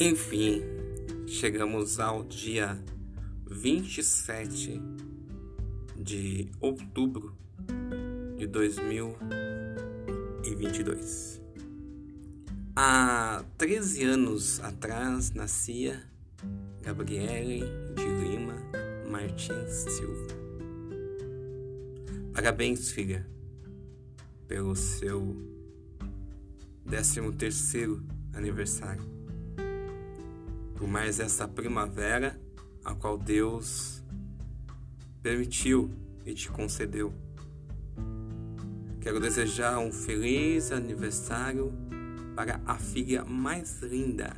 Enfim, chegamos ao dia 27 de outubro de 2022. Há 13 anos atrás nascia Gabriele de Lima Martins Silva. Parabéns, filha, pelo seu 13 terceiro aniversário. Por mais essa primavera a qual Deus permitiu e te concedeu. Quero desejar um feliz aniversário para a filha mais linda,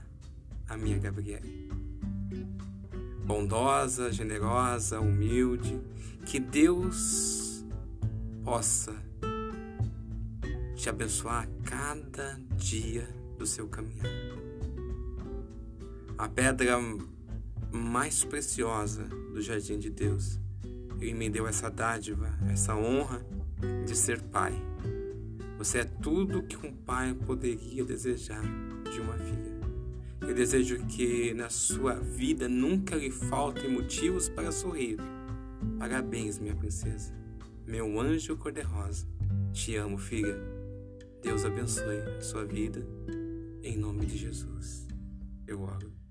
a minha Gabriele. Bondosa, generosa, humilde, que Deus possa te abençoar cada dia do seu caminhar. A pedra mais preciosa do jardim de Deus. Ele me deu essa dádiva, essa honra de ser pai. Você é tudo que um pai poderia desejar de uma filha. Eu desejo que na sua vida nunca lhe faltem motivos para sorrir. Parabéns, minha princesa, meu anjo cor-de-rosa. Te amo, filha. Deus abençoe a sua vida. Em nome de Jesus. Eu oro.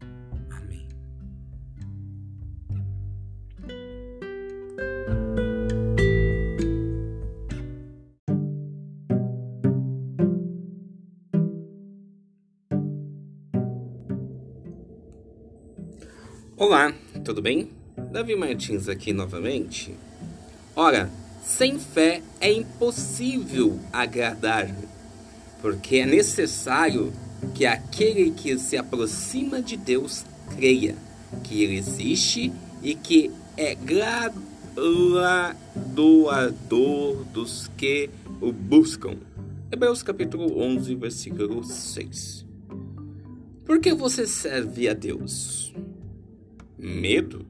Olá, tudo bem? Davi Martins aqui novamente. Ora, sem fé é impossível agradar, porque é necessário que aquele que se aproxima de Deus creia que Ele existe e que é galardoador dos que o buscam. Hebreus capítulo 11, versículo 6. Por que você serve a Deus? Medo,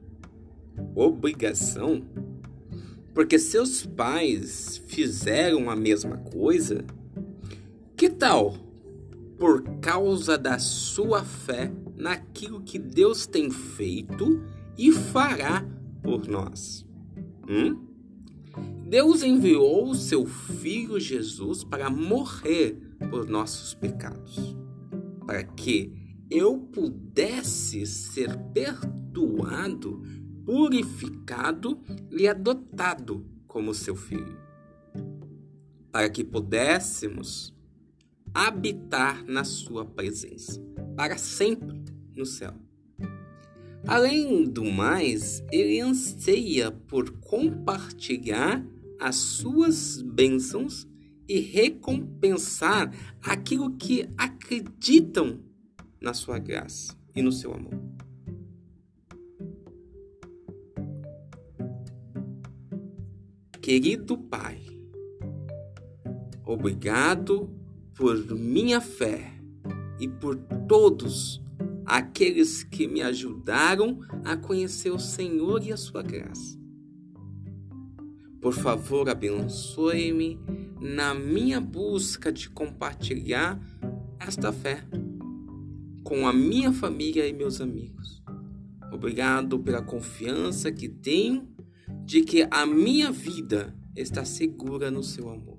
obrigação, porque seus pais fizeram a mesma coisa? Que tal por causa da sua fé naquilo que Deus tem feito e fará por nós? Hum? Deus enviou o seu Filho Jesus para morrer por nossos pecados, para que eu pudesse ser perdoado, purificado e adotado como seu filho, para que pudéssemos habitar na sua presença para sempre no céu. Além do mais, ele anseia por compartilhar as suas bênçãos e recompensar aquilo que acreditam na sua graça e no seu amor. Querido Pai, obrigado por minha fé e por todos aqueles que me ajudaram a conhecer o Senhor e a sua graça. Por favor, abençoe-me na minha busca de compartilhar esta fé com a minha família e meus amigos. Obrigado pela confiança que tenho de que a minha vida está segura no seu amor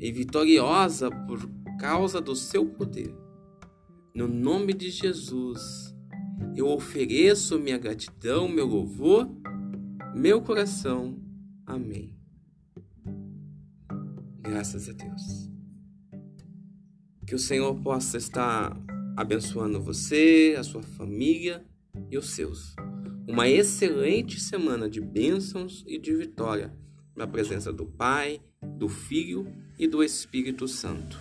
e vitoriosa por causa do seu poder. No nome de Jesus, eu ofereço minha gratidão, meu louvor, meu coração. Amém. Graças a Deus. Que o Senhor possa estar abençoando você, a sua família e os seus. Uma excelente semana de bênçãos e de vitória na presença do Pai, do Filho e do Espírito Santo.